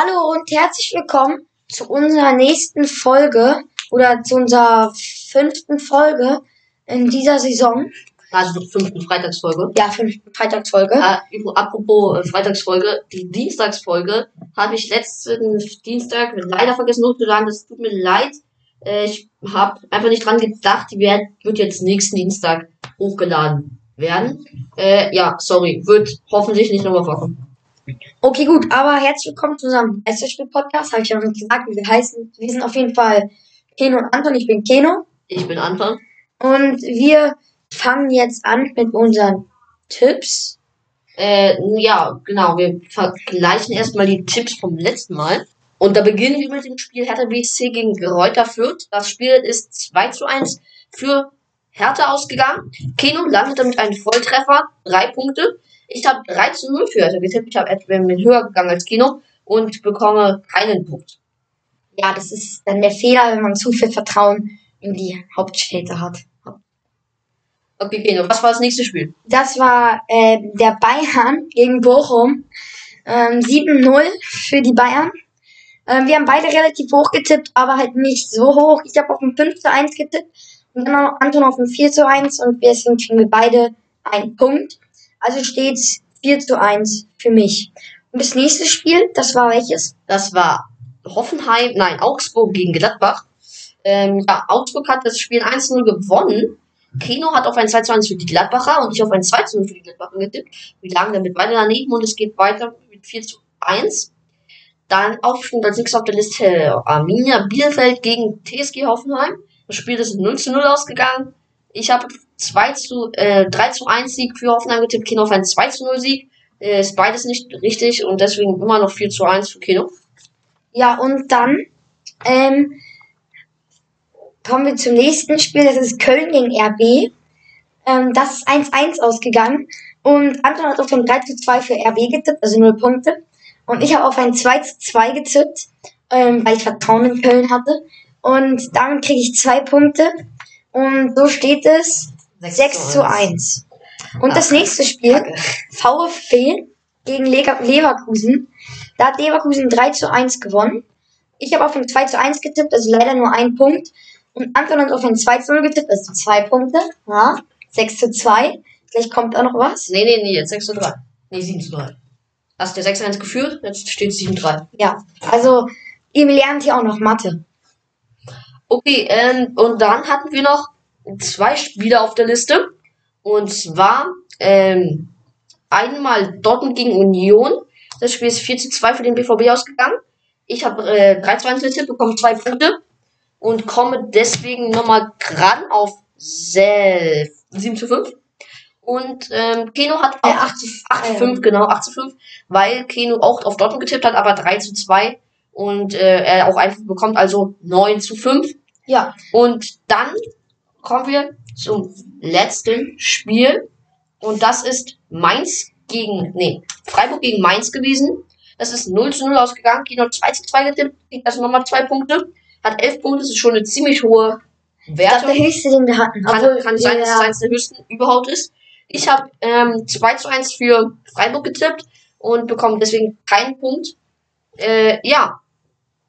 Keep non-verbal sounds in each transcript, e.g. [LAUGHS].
Hallo und herzlich willkommen zu unserer nächsten Folge oder zu unserer fünften Folge in dieser Saison. Also fünften Freitagsfolge. Ja, fünften Freitagsfolge. Äh, apropos äh, Freitagsfolge, die Dienstagsfolge habe ich letzten Dienstag leider vergessen hochzuladen. Das tut mir leid. Äh, ich habe einfach nicht dran gedacht, die wird, wird jetzt nächsten Dienstag hochgeladen werden. Äh, ja, sorry, wird hoffentlich nicht nochmal vorkommen. Okay, gut, aber herzlich willkommen zu unserem Geisterspiel-Podcast. Habe ich ja noch nicht gesagt, wie wir heißen. Wir sind auf jeden Fall Keno und Anton. Ich bin Keno. Ich bin Anton. Und wir fangen jetzt an mit unseren Tipps. Äh, ja, genau. Wir vergleichen erstmal die Tipps vom letzten Mal. Und da beginnen wir mit dem Spiel Hertha BSC gegen Reuter Fürth. Das Spiel ist 2 zu 1 für Hertha ausgegangen. Keno landet damit einen Volltreffer, drei Punkte. Ich habe 3 zu 0 für Hertha getippt. Ich habe etwa höher gegangen als Kino und bekomme keinen Punkt. Ja, das ist dann der Fehler, wenn man zu viel Vertrauen in die Hauptstädte hat. Okay, Kino, was war das nächste Spiel? Das war äh, der Bayern gegen Bochum. Ähm, 7-0 für die Bayern. Ähm, wir haben beide relativ hoch getippt, aber halt nicht so hoch. Ich habe auf ein 5 zu 1 getippt und dann Anton auf ein 4 zu 1 und deswegen kriegen wir beide einen Punkt. Also steht's 4 zu 1 für mich. Und das nächste Spiel, das war welches? Das war Hoffenheim, nein, Augsburg gegen Gladbach. Ähm, ja, Augsburg hat das Spiel 1-0 gewonnen. Kino hat auf ein 2 zu 1 für die Gladbacher und ich auf ein 2 zu 0 für die Gladbacher getippt. Wir lagen damit beide daneben und es geht weiter mit 4 zu 1. Dann Aufstieg als nächstes auf der Liste Arminia Bielefeld gegen TSG Hoffenheim. Das Spiel ist 0 zu 0 ausgegangen. Ich habe 2 zu, äh, 3 zu 1 Sieg für Hoffenheim getippt, Kino auf einen 2 zu 0 Sieg. Äh, ist beides nicht richtig und deswegen immer noch 4 zu 1 für Kino. Ja, und dann ähm, kommen wir zum nächsten Spiel. Das ist Köln gegen RB. Ähm, das ist 1-1 ausgegangen. Und Anton hat auf ein 3 zu 2 für RB getippt, also 0 Punkte. Und ich habe auf ein 2 zu 2 getippt, ähm, weil ich Vertrauen in Köln hatte. Und damit kriege ich 2 Punkte. Und so steht es 6, 6 zu 1. Und Ach, das nächste Spiel, Kacke. VfB gegen Leverkusen. Da hat Leverkusen 3 zu 1 gewonnen. Ich habe auf ein 2 zu 1 getippt, also leider nur ein Punkt. Und Anton hat auf ein 2 zu 0 getippt, also 2 Punkte. Ja, 6 zu 2. Vielleicht kommt da noch was. Nee, nee, nee, jetzt 6 zu 3. Nee, 7 zu 3. Hast du 6 zu 1 geführt, jetzt steht 7 zu 3. Ja, also ihr lernt hier auch noch Mathe. Okay, ähm, und dann hatten wir noch zwei Spiele auf der Liste. Und zwar ähm, einmal Dortmund gegen Union. Das Spiel ist 4 zu 2 für den BVB ausgegangen. Ich habe äh, 3 zu 1 getippt, bekomme zwei Punkte und komme deswegen nochmal ran auf 7 zu 5. Und ähm, Keno hat auch äh, 8 zu 8 zu 5, genau, 8 zu 5, weil Keno auch auf Dortmund getippt hat, aber 3 zu 2 und äh, er auch einfach bekommt, also 9 zu 5. Ja. Und dann kommen wir zum letzten Spiel. Und das ist Mainz gegen, nee, Freiburg gegen Mainz gewesen. Das ist 0 zu 0 ausgegangen. Kino 2 zu 2 getippt, kriegt also nochmal 2 Punkte. Hat 11 Punkte, das ist schon eine ziemlich hohe Werte. Das der höchste, den wir hatten. Kann, Obwohl, kann sein, dass es eines der höchsten überhaupt ist. Ich habe ähm, 2 zu 1 für Freiburg getippt und bekomme deswegen keinen Punkt. Äh, ja,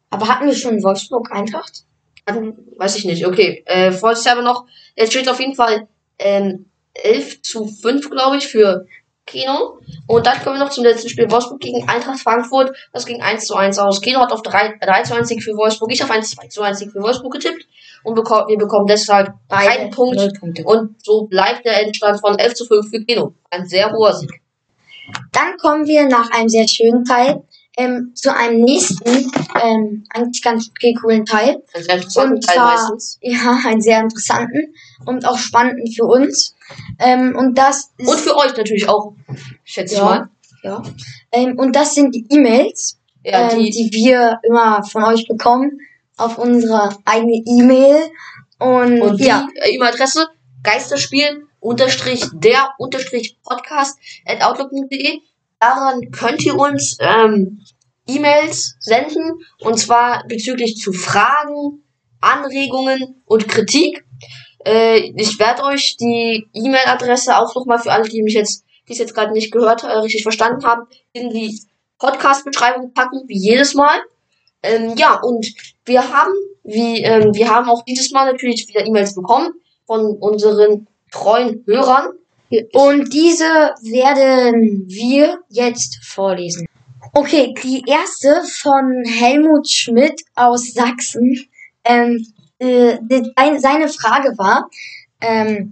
aber hatten wir schon Wolfsburg Eintracht? Weiß ich nicht. Okay. Äh, vorsichtshalber noch. Es steht auf jeden Fall ähm, 11 zu 5, glaube ich, für Kino. Und dann kommen wir noch zum letzten Spiel. Wolfsburg gegen Eintracht Frankfurt. Das ging 1 zu 1 aus. Kino hat auf 3, 3 zu 1 Sieg für Wolfsburg. Ich auf 1 2 zu 1 Sieg für Wolfsburg getippt. Und bekommen, wir bekommen deshalb keinen Punkt. Und so bleibt der Endstand von 11 zu 5 für Kino. Ein sehr hoher Sieg. Dann kommen wir nach einem sehr schönen Teil ähm, zu einem nächsten, ähm, eigentlich ganz okay, coolen Teil. Ein sehr interessanten und Teil zwar, meistens. Ja, einen sehr interessanten und auch spannenden für uns. Ähm, und das ist, Und für euch natürlich auch, schätze ja, ich mal. Ja. Ähm, und das sind die E-Mails, ja, ähm, die, die wir immer von euch bekommen auf unsere eigene E-Mail. Und, und ja. die E-Mail-Adresse Geisterspiel unterstrich der unterstrich podcast at outlook.de Daran könnt ihr uns ähm, E-Mails senden und zwar bezüglich zu Fragen, Anregungen und Kritik. Äh, ich werde euch die E-Mail-Adresse auch nochmal für alle, die mich jetzt, die es jetzt gerade nicht gehört, äh, richtig verstanden haben, in die Podcast-Beschreibung packen, wie jedes Mal. Ähm, ja, und wir haben, wie, ähm, wir haben auch dieses Mal natürlich wieder E-Mails bekommen von unseren treuen Hörern. Und diese werden wir jetzt vorlesen. Okay, die erste von Helmut Schmidt aus Sachsen. Ähm, äh, seine Frage war, ähm,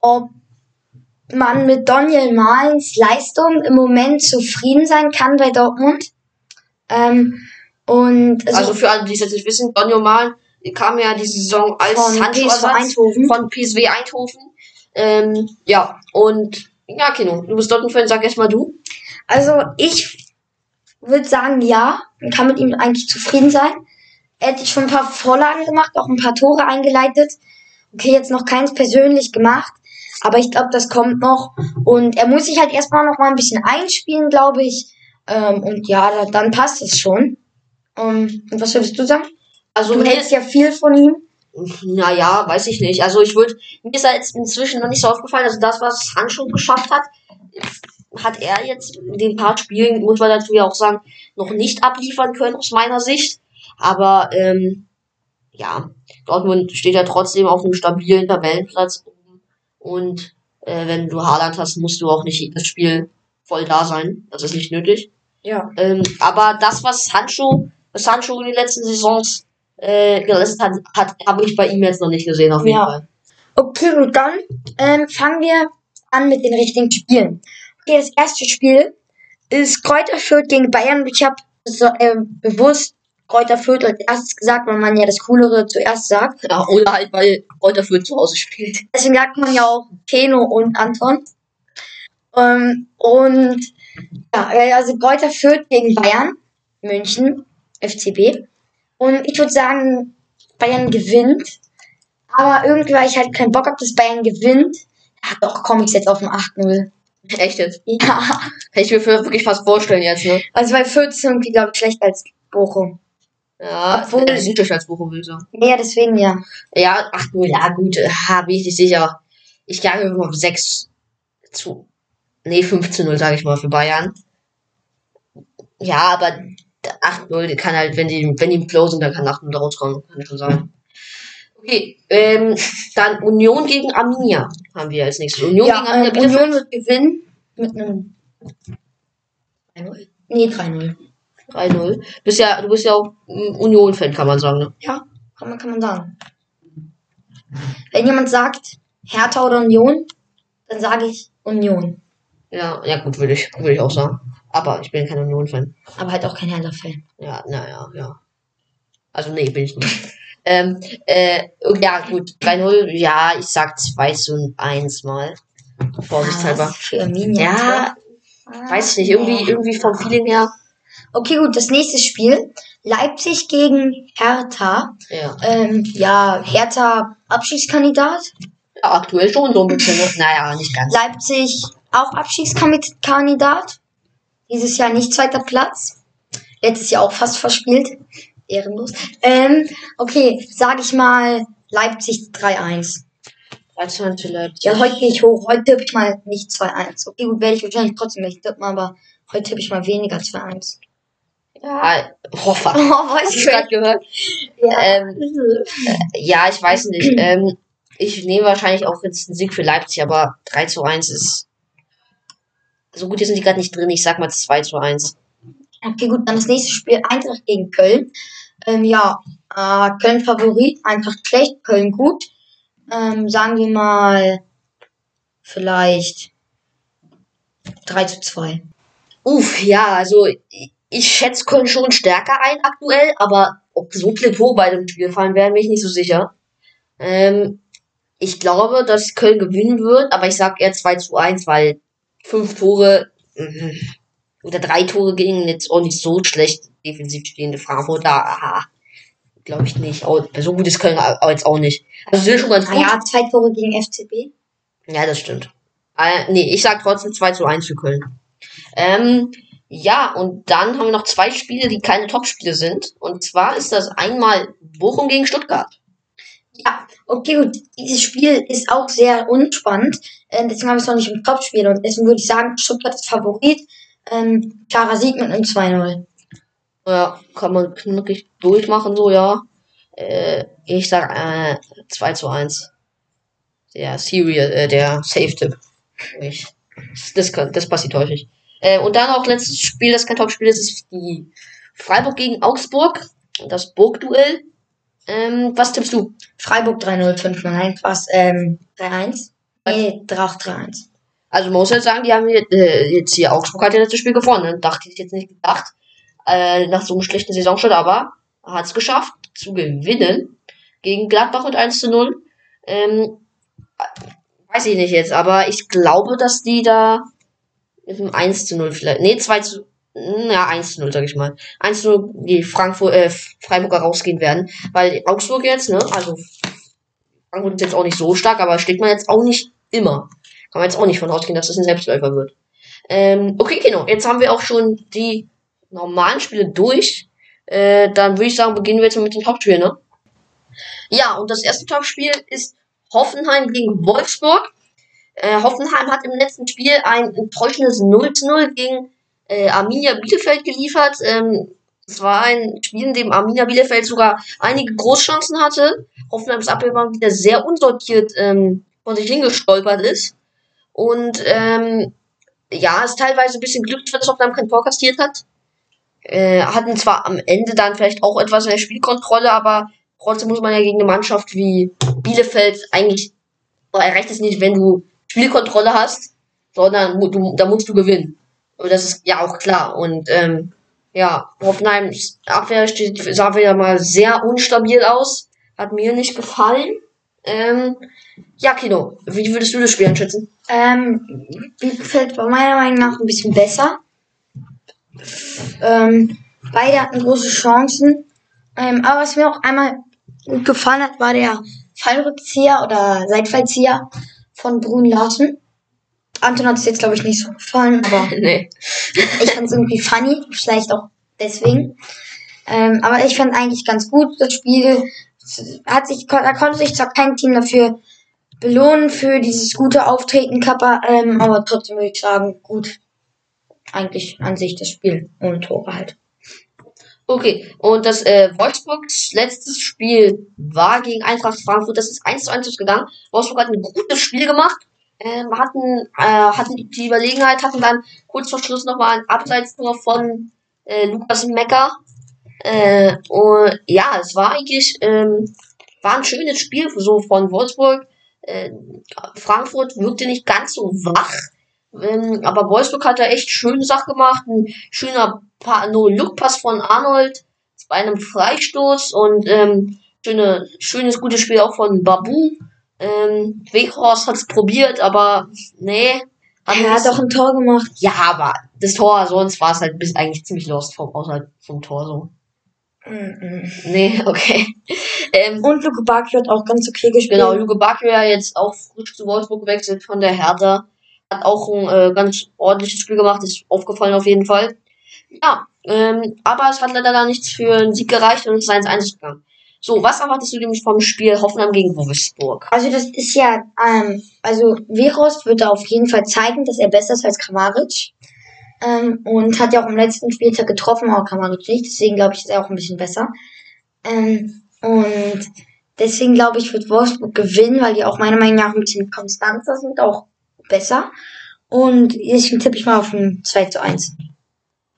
ob man mit Daniel Malens Leistung im Moment zufrieden sein kann bei Dortmund. Ähm, und Also, für alle, die es jetzt nicht wissen, Donjo Malen kam ja diese Saison als Von PSV Eindhoven. von PSW Eindhoven. Ähm, ja, und ja, Kino, du bist Dortmund-Fan, sag erst mal du. Also ich würde sagen, ja, man kann mit ihm eigentlich zufrieden sein. Er hat schon ein paar Vorlagen gemacht, auch ein paar Tore eingeleitet. Okay, jetzt noch keins persönlich gemacht, aber ich glaube, das kommt noch. Und er muss sich halt erstmal noch mal ein bisschen einspielen, glaube ich. Ähm, und ja, da, dann passt es schon. Ähm, und was würdest du sagen? Also, Du hältst ja viel von ihm. Naja, weiß ich nicht. Also, ich würde, mir ist er jetzt inzwischen noch nicht so aufgefallen, also das, was Handschuh geschafft hat, hat er jetzt in den paar Spielen, muss man dazu ja auch sagen, noch nicht abliefern können aus meiner Sicht. Aber, ähm, ja, Dortmund steht ja trotzdem auf einem stabilen Tabellenplatz oben. Und äh, wenn du Haaland hast, musst du auch nicht jedes Spiel voll da sein. Das ist nicht nötig. Ja. Ähm, aber das, was Handschuh, was Handschuh in den letzten Saisons äh, geleistet hat, hat habe ich bei ihm jetzt noch nicht gesehen, auf jeden Ja. Fall. Okay, und dann ähm, fangen wir an mit den richtigen Spielen. Okay, das erste Spiel ist Kräuter Fürth gegen Bayern. Ich habe so, ähm, bewusst Kräuter Fürth als erstes gesagt, weil man ja das Coolere zuerst sagt. Ja, oder halt, weil Reuter Fürth zu Hause spielt. Deswegen sagt man ja auch Keno und Anton. Ähm, und ja, äh, also Kräuter Fürth gegen Bayern, München, FCB. Und ich würde sagen, Bayern gewinnt. Aber irgendwie, weil ich halt keinen Bock habe, dass Bayern gewinnt. Ja, doch, komme ich jetzt auf ein 8-0. Echt jetzt? [LAUGHS] Ja, Kann ich mir für wirklich fast vorstellen jetzt, ne? also weil Fürth ist irgendwie, glaube ich, schlechter als Bochum. Ja, Obwohl- äh, sieht als Bochum, würde ich sagen. Ja, deswegen ja. Ja, ach nur, ja, gut, äh, bin ich nicht sicher. Ich gehe mal auf 6 zu, nee, 15-0, sage ich mal, für Bayern. Ja, aber 8-0, die kann halt, wenn die, wenn die sind, dann kann 8-0 da rauskommen, kann schon sein. Okay, ähm, dann Union gegen Arminia haben wir als nächstes. Union gegen ja Arminia äh, Bielefeld. Union wird gewinnen mit einem 3-0. Nee, 3-0. 3-0. Bist ja, du bist ja auch Union-Fan, kann man sagen, ne? Ja, kann man, kann man sagen. Wenn jemand sagt Hertha oder Union, dann sage ich Union. Ja, ja gut, würde ich, würde ich auch sagen. Aber ich bin kein Union-Fan. Aber halt auch kein Hertha-Fan. Ja, naja, ja. Also nee, bin ich nicht. [LAUGHS] ähm, äh, ja, gut, 3-0, ja, ich sag 2 zu 1 mal. Vorsichtshalber. Ah, für Arminia. Ja, Ah, weiß ich nicht, irgendwie, nee. irgendwie vom Feeling her. Okay, gut, das nächste Spiel. Leipzig gegen Hertha. Ja. Ähm, ja, Hertha Abschiedskandidat. ja, aktuell schon so ein bisschen, ne? Naja, nicht ganz. Leipzig auch Abschiedskandidat. Dieses Jahr nicht zweiter Platz. Letztes Jahr auch fast verspielt. Ehrenlos. Ähm, okay, sage ich mal Leipzig 3-1. 3 zu 1 für Leipzig. Ja, heute gehe ich hoch. Heute tippe ich mal nicht 2-1. Okay, gut, werde ich wahrscheinlich trotzdem nicht tippen, aber heute tippe ich mal weniger 2-1. Ja, oh, fuck. [LAUGHS] Oh, weiß ich gerade gehört? Ja. Ähm, ja, ich weiß nicht. Ähm, ich nehme wahrscheinlich auch jetzt einen Sieg für Leipzig, aber 3 zu 1 ist. So gut, hier sind die gerade nicht drin. Ich sag mal 2 zu 1. Okay, gut, dann das nächste Spiel Eintracht gegen Köln. Ähm, ja, äh, Köln Favorit, Eintracht schlecht, Köln gut. Ähm, sagen wir mal vielleicht 3 zu 2. Uff, ja, also ich, schätze Köln schon stärker ein aktuell, aber ob so viele Tore bei dem Spiel fallen werden, bin ich nicht so sicher. Ähm, ich glaube, dass Köln gewinnen wird, aber ich sag eher 2 zu 1, weil fünf Tore mhm, oder drei Tore gegen jetzt auch nicht so schlecht defensiv stehende Frankfurter. Aha, glaube ich nicht. So gut ist Köln au- jetzt auch nicht. Also sind schon ganz gut. Naja, zwei Tore gegen FCB. Ja, das stimmt. Äh, nee, ich sag trotzdem 2 zu 1 für Köln. Ähm, ja, und dann haben wir noch zwei Spiele, die keine Topspiele sind. Und zwar ist das einmal Bochum gegen Stuttgart. Ja, okay, gut. Dieses Spiel ist auch sehr unspannend. Äh, deswegen haben wir es noch nicht im Topspiel. Und deswegen würde ich sagen, Stuttgart ist Favorit. Ähm, klarer Sieg mit einem 2-0. Ja, kann man knackig durchmachen, so, ja. Äh, ich sag äh, 2 zu 1. Der Serial, äh, der Safe-Tipp. Ich- Das, das passiert häufig. Äh, und dann auch letztes Spiel, das kein Top-Spiel ist, ist die Freiburg gegen Augsburg. Das Burgduell. Ähm, was tippst du? Freiburg 3-0, 5-0, was, ähm, 3-1? Nee, 3-1. Also man muss jetzt sagen, die haben jetzt, äh, jetzt hier Augsburg hat ja letztes Spiel gewonnen. Ne? Dachte ich jetzt nicht gedacht. Äh, nach so einem schlechten Saisonstart, aber hat es geschafft zu gewinnen gegen Gladbach mit 1 zu 0. Ähm, weiß ich nicht jetzt, aber ich glaube, dass die da mit einem 1 zu 0 vielleicht. Nee, 2 zu. Ja, 1 zu 0, sag ich mal. 1 zu 0 die Frankfurt, äh, Freiburger rausgehen werden. Weil Augsburg jetzt, ne, also Frankfurt ist jetzt auch nicht so stark, aber steht man jetzt auch nicht immer. Kann man jetzt auch nicht von ausgehen, dass das ein Selbstläufer wird. Ähm, okay, Kino, jetzt haben wir auch schon die normalen Spiele durch. Äh, dann würde ich sagen, beginnen wir jetzt mal mit dem Hauptspiel, ne? Ja, und das erste Topspiel ist Hoffenheim gegen Wolfsburg. Äh, Hoffenheim hat im letzten Spiel ein enttäuschendes 0 zu 0 gegen äh, Arminia Bielefeld geliefert. Ähm, es war ein Spiel, in dem Arminia Bielefeld sogar einige Großchancen hatte. Hoffenheims Abwehrbank wieder sehr unsortiert ähm, von sich hingestolpert ist. Und ähm, ja, es teilweise ein bisschen Glück, dass Hoffenheim kein Tor kastiert hat. Äh, hatten zwar am Ende dann vielleicht auch etwas in der Spielkontrolle, aber trotzdem muss man ja gegen eine Mannschaft wie Bielefeld eigentlich, erreicht es nicht, wenn du Spielkontrolle hast, sondern du, da musst du gewinnen. Und das ist ja auch klar. Und ähm, ja, Hoffenheims Abwehr steht, sah wieder mal sehr unstabil aus. Hat mir nicht gefallen. Ähm, ja, Kino, wie würdest du das Spiel einschätzen? Ähm, Bielefeld war meiner Meinung nach ein bisschen besser. Ähm, beide hatten große Chancen. Ähm, aber was mir auch einmal gut gefallen hat, war der Fallrückzieher oder Seitfallzieher von Brun Larsen. Anton hat es jetzt, glaube ich, nicht so gefallen, aber [LAUGHS] nee. ich fand es irgendwie funny, vielleicht auch deswegen. Ähm, aber ich fand eigentlich ganz gut das Spiel. Hat sich, da konnte sich zwar kein Team dafür belohnen für dieses gute Auftreten, Kappa, ähm, aber trotzdem würde ich sagen, gut. Eigentlich an sich das Spiel ohne Tore halt. Okay, und das äh, Wolfsburgs letztes Spiel war gegen Eintracht Frankfurt. Das ist 1 zu 1 ausgegangen. Wolfsburg hat ein gutes Spiel gemacht. Ähm, hatten, äh, hatten die Überlegenheit, hatten dann kurz vor Schluss nochmal ein Abseitstor von äh, Lukas Mecker. Äh, und ja, es war eigentlich ähm, war ein schönes Spiel so von Wolfsburg. Äh, Frankfurt wirkte nicht ganz so wach. Ähm, aber Wolfsburg hat da echt schöne Sachen gemacht. Ein schöner Pa- No-Look-Pass von Arnold bei einem Freistoß und ähm, schöne, schönes, gutes Spiel auch von Babu. Ähm, Weghorst hat es probiert, aber nee. Er hat auch ein Tor gemacht. ja, aber das Tor, sonst war es halt bis eigentlich ziemlich lost vom, außerhalb vom Tor so. Mhm. Nee, [LAUGHS] okay. Ähm, Und Luke Bakio hat auch ganz okay gespielt. Genau, Luke Bakio ja jetzt auch frisch zu Wolfsburg gewechselt von der Hertha. Hat auch ein äh, ganz ordentliches Spiel gemacht, ist aufgefallen auf jeden Fall. Ja, ähm, aber es hat leider da nichts für einen Sieg gereicht und es ist 1-1 gegangen. So, was erwartest du nämlich vom Spiel Hoffenheim gegen Wolfsburg? Also das ist ja, ähm, also Verost wird da auf jeden Fall zeigen, dass er besser ist als Kramaric. Ähm, und hat ja auch im letzten Spieltag getroffen, aber Kramaric nicht. Deswegen glaube ich, ist er auch ein bisschen besser. Ähm, und deswegen glaube ich, wird Wolfsburg gewinnen, weil die auch meiner Meinung nach ein bisschen konstanter sind, auch besser. Und deswegen tippe ich mal auf ein 2 zu 1.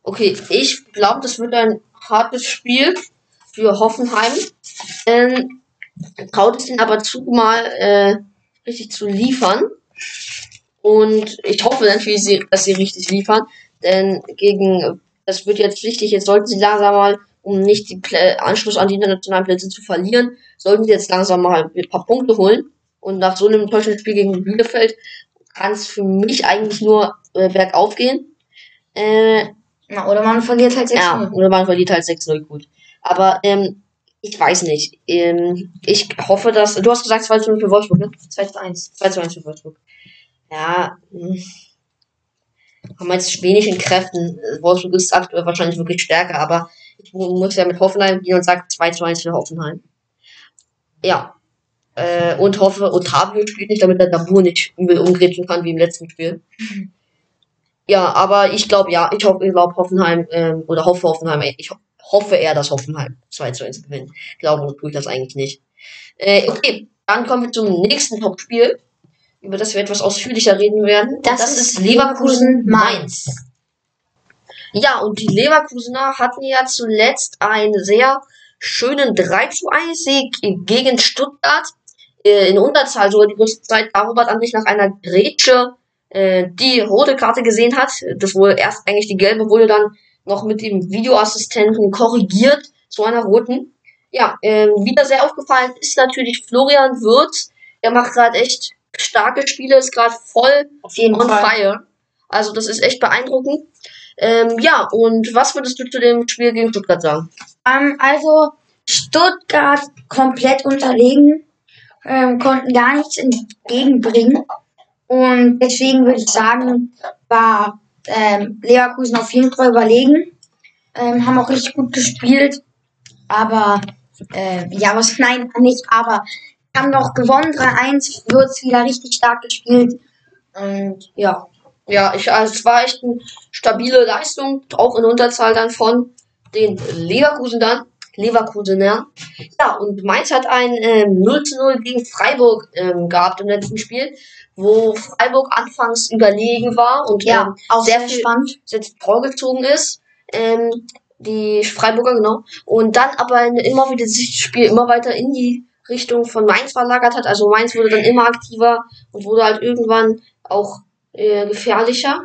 Okay, ich glaube, das wird ein hartes Spiel für Hoffenheim. Ähm, traut es ihnen aber zu, mal äh, richtig zu liefern. Und ich hoffe natürlich, dass sie richtig liefern. Denn gegen, das wird jetzt wichtig, jetzt sollten sie langsam mal, um nicht Plä Anschluss an die internationalen Plätze zu verlieren, sollten sie jetzt langsam mal ein paar Punkte holen. Und nach so einem enttäuschenden Spiel gegen Bielefeld kann es für mich eigentlich nur äh, bergauf gehen. Äh, Na, oder man verliert halt 6 ja, ja. oder man verliert halt 6-0 gut. Aber ähm, ich weiß nicht. Ähm, ich hoffe, dass. Du hast gesagt 2 0 für Wolfsburg, ne? 2 zu 1. 2 zu 1 für Wolfsburg. Ja, hm. haben wir jetzt wenig in Kräften. Wolfsburg ist aktuell wahrscheinlich wirklich stärker, aber ich mu- muss ja mit Hoffenheim gehen und sage 2 zu 1 für Hoffenheim. Ja. Äh, und hoffe, Otavio spielt nicht, damit der Dabur nicht übel umgrätschen kann wie im letzten Spiel. Ja, aber ich glaube, ja, ich hoffe, ich glaube Hoffenheim, ähm, oder hoffe Hoffenheim, ich hoffe eher, dass Hoffenheim 2 zu 1 gewinnt. Glaube tue ich das eigentlich nicht. Äh, okay, dann kommen wir zum nächsten Topspiel, über das wir etwas ausführlicher reden werden. Das, das ist Leverkusen-Mainz. Ja, und die Leverkusener hatten ja zuletzt einen sehr schönen 3 zu 1 Sieg gegen Stuttgart. Äh, in Unterzahl sogar die größte Zeit. Darüber an sich nach einer Grätsche äh, die rote Karte gesehen hat. Das wurde erst eigentlich die gelbe, wurde dann noch mit dem Videoassistenten korrigiert zu einer roten. Ja, ähm, wieder sehr aufgefallen ist natürlich Florian Wirtz. Der macht gerade echt starke Spiele, ist gerade voll Auf jeden on Fall. fire. Also das ist echt beeindruckend. Ähm, ja, und was würdest du zu dem Spiel gegen Stuttgart sagen? Ähm, also Stuttgart komplett unterlegen, ähm, konnten gar nichts entgegenbringen. Und deswegen würde ich sagen, war ähm, Leverkusen auf jeden Fall überlegen. Ähm, haben auch richtig gut gespielt. Aber, äh, ja, was, [LAUGHS] nein, nicht, aber haben noch gewonnen, 3-1, wird's wieder richtig stark gespielt. Und ja, Ja, ich, also es war echt eine stabile Leistung, auch in Unterzahl dann von den Leverkusen dann. Leverkusener. Ja, und Mainz hat ein ähm, 0 zu 0 gegen Freiburg ähm, gehabt im letzten Spiel, wo Freiburg anfangs überlegen war und ja, ähm, auch sehr sehr spannend. jetzt vorgezogen ist. Ähm, die Freiburger, genau. Und dann aber immer wieder sich das Spiel immer weiter in die Richtung von Mainz verlagert hat. Also Mainz wurde dann immer aktiver und wurde halt irgendwann auch äh, gefährlicher.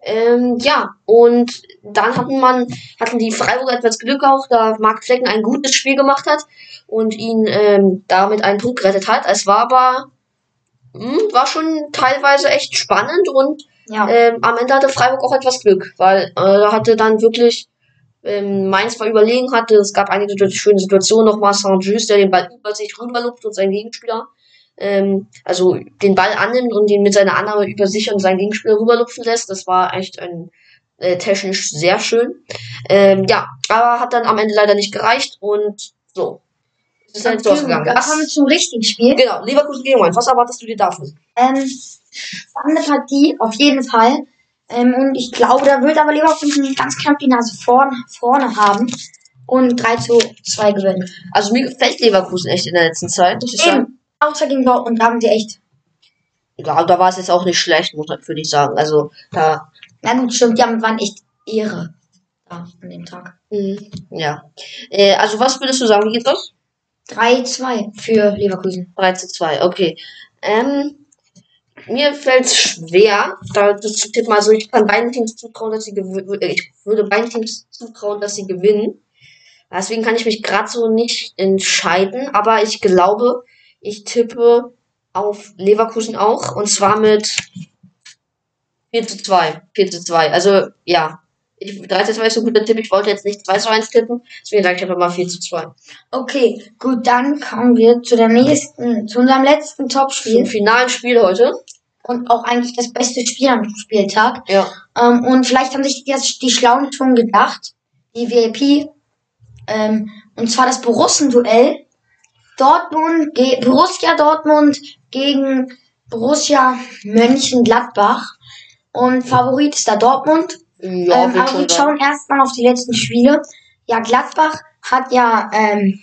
Ähm, ja, und dann hatten man, hatten die Freiburger etwas Glück auch, da Marc Flecken ein gutes Spiel gemacht hat und ihn ähm, damit einen Punkt gerettet hat. Es war aber, mh, war schon teilweise echt spannend und Ja, ähm, am Ende hatte Freiburg auch etwas Glück, weil äh, da hatte dann wirklich ähm, Mainz war überlegen hatte. Es gab einige situ- schöne Situationen nochmal. Saint-Just, der den Ball über sich rüberlupt und sein Gegenspieler, ähm, also den Ball annimmt und ihn mit seiner Annahme über sich und seinen Gegenspieler rüberlupfen lässt. Das war echt ein äh, technisch sehr schön. Ähm, ja, aber hat dann am Ende leider nicht gereicht und so. Es ist halt so ausgegangen. Dann kommen wir zum richtigen Spiel. genau, Leverkusen gegen Mainz. Was erwartest du dir davon? Ähm, spannende Partie, auf jeden Fall. Ähm, und ich glaube, da wird aber Leverkusen ganz knapp die Nase vorne, vorne haben und 3 zu 2 gewinnen. Also mir gefällt Leverkusen echt in der letzten Zeit, ich sagen. Eben, außer gegen Dortmund, da haben sie echt. Ja, da war es jetzt auch nicht schlecht, muss würde ich sagen. Also, da, Na gut, stimmt, haben, waren echt Ehre da an dem Tag. mh, ja. Äh, also, was würdest du sagen? Wie geht's aus? 3-2 für Leverkusen. 3 zu 2, okay. Ähm, mir fällt es schwer, da das zu tippen. Also, ich kann beiden Teams zutrauen, dass sie gewinnen. Ich würde beiden Teams zutrauen, dass sie gewinnen. Deswegen kann ich mich gerade so nicht entscheiden. Aber ich glaube, ich tippe auf Leverkusen auch. Und zwar mit 4 zu 2. 4 zu 2. Also, ja. Ich, 3 zu 2 ist so ein guter Tipp. Ich wollte jetzt nicht 2 zu 1 tippen. Deswegen sage ich einfach mal 4 zu 2. Okay, gut, dann kommen wir zu der nächsten, zu unserem letzten Topspiel finalen Spiel heute. und auch eigentlich das beste Spiel am Spieltag. Ja. Ähm, und vielleicht haben sich jetzt die Schlauen schon gedacht, die VIP, ähm, und zwar das Borussen-Duell. Dortmund, Borussia Dortmund gegen Borussia Mönchengladbach. Und Favorit ist da Dortmund. Ja, ähm, aber wir schauen erstmal auf die letzten Spiele. Ja, Gladbach hat ja, ähm,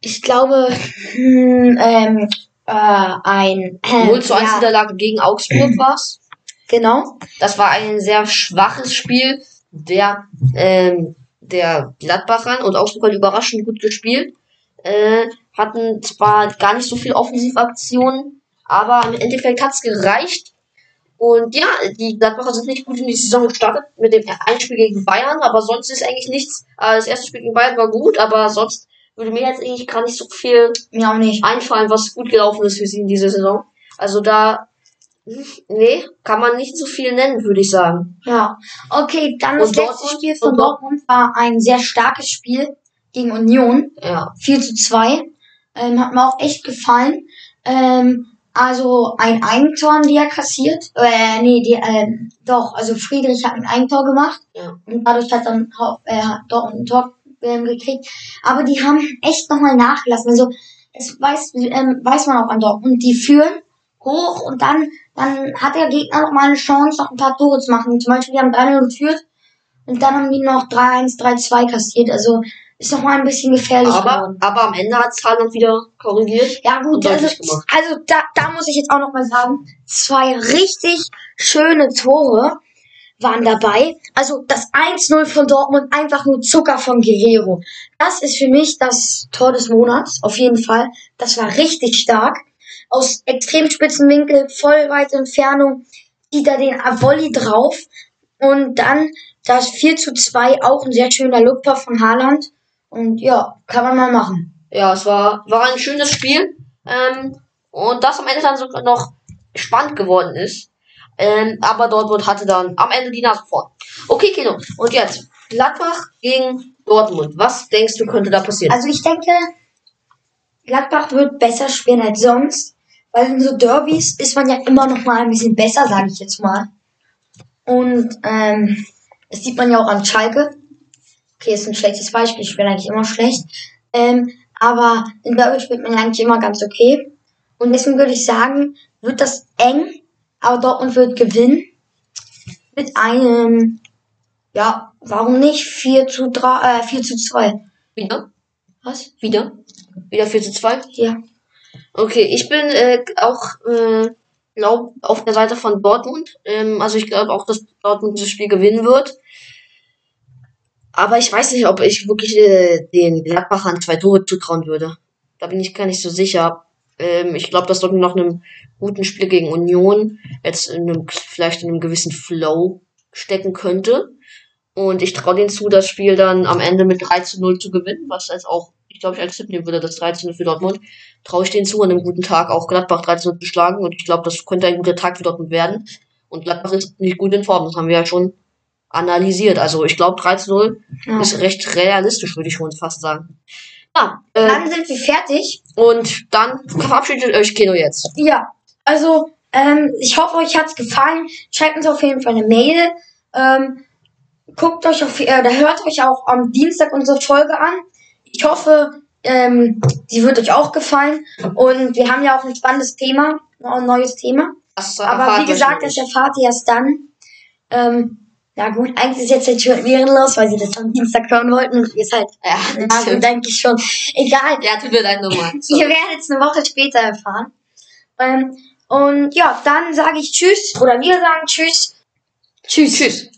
ich glaube, hm, ähm, äh, ein äh, 0 zu 1 ja, Niederlage gegen Augsburg war's. genau. Das war ein sehr schwaches Spiel der, ähm, der Gladbachern und Augsburg hat überraschend gut gespielt. Äh, hatten zwar gar nicht so viel Offensivaktionen, aber im Endeffekt hat's gereicht. Und ja, die Gladbacher sind nicht gut in die Saison gestartet mit dem Einspiel gegen Bayern, aber sonst ist eigentlich nichts. Äh, das erste Spiel gegen Bayern war gut, aber sonst würde mir jetzt eigentlich gar nicht so viel Mir auch nicht. einfallen, was gut gelaufen ist für sie in dieser Saison. Also da, nee, kann man nicht so viel nennen, würde ich sagen. Ja. Okay, dann das Und letzte Dortmund? Spiel von Und Dort- Dortmund war ein sehr starkes Spiel gegen Union. Ja, 4 zu 2. Ähm, hat mir auch echt gefallen. Ähm, also ein Eigentor die ja kassiert. Äh, nee, die, ähm, doch, also Friedrich hat ein Eigentor gemacht. Ja. Und dadurch hat dann äh, Dortmund ein Tor ähm, gekriegt. Aber die haben echt nochmal nachgelassen. Also das weiß, ähm, weiß man auch an Dortmund. Die führen hoch und dann, dann hat der Gegner noch mal eine Chance, noch ein paar Tore zu machen. Zum Beispiel, die haben 3-0 geführt und dann haben die noch 3-1, 3-2 kassiert. Also ist noch mal ein bisschen gefährlich Aber, geworden. aber am Ende hat Haaland wieder korrigiert. Ja gut, also, also da, da muss ich jetzt auch noch mal sagen, zwei richtig schöne Tore waren dabei. Also das 1-0 von Dortmund, einfach nur Zucker von Guerrero. Das ist für mich das Tor des Monats, auf jeden Fall. Das war richtig stark. Aus extrem spitzen Winkel, voll weite Entfernung, zieht er den Volley drauf. Und dann das 4 zu 2, auch ein sehr schöner Lupfer von Haaland. Und ja, kann man mal machen. Ja, es war, war ein schönes Spiel. Ähm, und das am Ende dann sogar noch spannend geworden ist. Ähm, aber Dortmund hatte dann am Ende die Nase vorn. Okay, Kino. Und jetzt Gladbach gegen Dortmund. Was denkst du, könnte da passieren? Also ich denke, Gladbach wird besser spielen als sonst, weil in so Derbys ist man ja immer noch mal ein bisschen besser, sage ich jetzt mal. Und ähm, das sieht man ja auch an Schalke. Okay, ist ein schlechtes Beispiel, ich spiele eigentlich immer schlecht. Ähm, aber in Derby spielt man ja eigentlich immer ganz okay. Und deswegen würde ich sagen, wird das eng, aber Dortmund wird gewinnen. Mit einem, ja, warum nicht? 4 zu 3, äh, 4 zu 2. Wieder? Was? Wieder? Wieder 4 zu 2? Ja. Okay, ich bin äh, auch, äh, glaub, auf der Seite von Dortmund. Ähm, also ich glaube auch, dass Dortmund dieses Spiel gewinnen wird. Aber ich weiß nicht, ob ich wirklich äh, den Gladbachern zwei Tore zutrauen würde. Da bin ich gar nicht so sicher. Ähm, ich glaube, dass Dortmund nach einem guten Spiel gegen Union jetzt in einem, vielleicht in einem gewissen Flow stecken könnte. Und ich traue denen zu, das Spiel dann am Ende mit 3 zu 0 zu gewinnen, was als auch, ich glaube, ich als Tipp nehmen würde, das 3 zu 0 für Dortmund. Traue ich denen zu, an einem guten Tag auch Gladbach 3 zu 0 zu schlagen. Und ich glaube, das könnte ein guter Tag für Dortmund werden. Und Gladbach ist nicht gut in Form, das haben wir ja schon analysiert. Also ich glaube, 3 zu 0 Ja. ist recht realistisch, würde ich schon fast sagen. Ja, äh, Dann sind wir fertig. und dann verabschiedet euch Kino jetzt. Ja, also ähm, ich hoffe, euch hat's gefallen. Schreibt uns auf jeden Fall eine Mail. Ähm, guckt euch auf, äh, da hört euch auch am Dienstag unsere Folge an. Ich hoffe, ähm, die wird euch auch gefallen. Und wir haben ja auch ein spannendes Thema, ein neues Thema. Das Aber wie gesagt, das erfahrt ihr erst dann. Ähm, ja gut, eigentlich ist jetzt der Tür ehrenlos, weil sie das am Dienstag hören wollten und ihr seid, Ja, ja, gut, denke ich schon. Egal, ja, tut mir leid nochmal. So. [LAUGHS] Ihr werdet es eine Woche später erfahren. Ähm, und ja, dann sage ich Tschüss oder wir sagen Tschüss. Tschüss. Tschüss.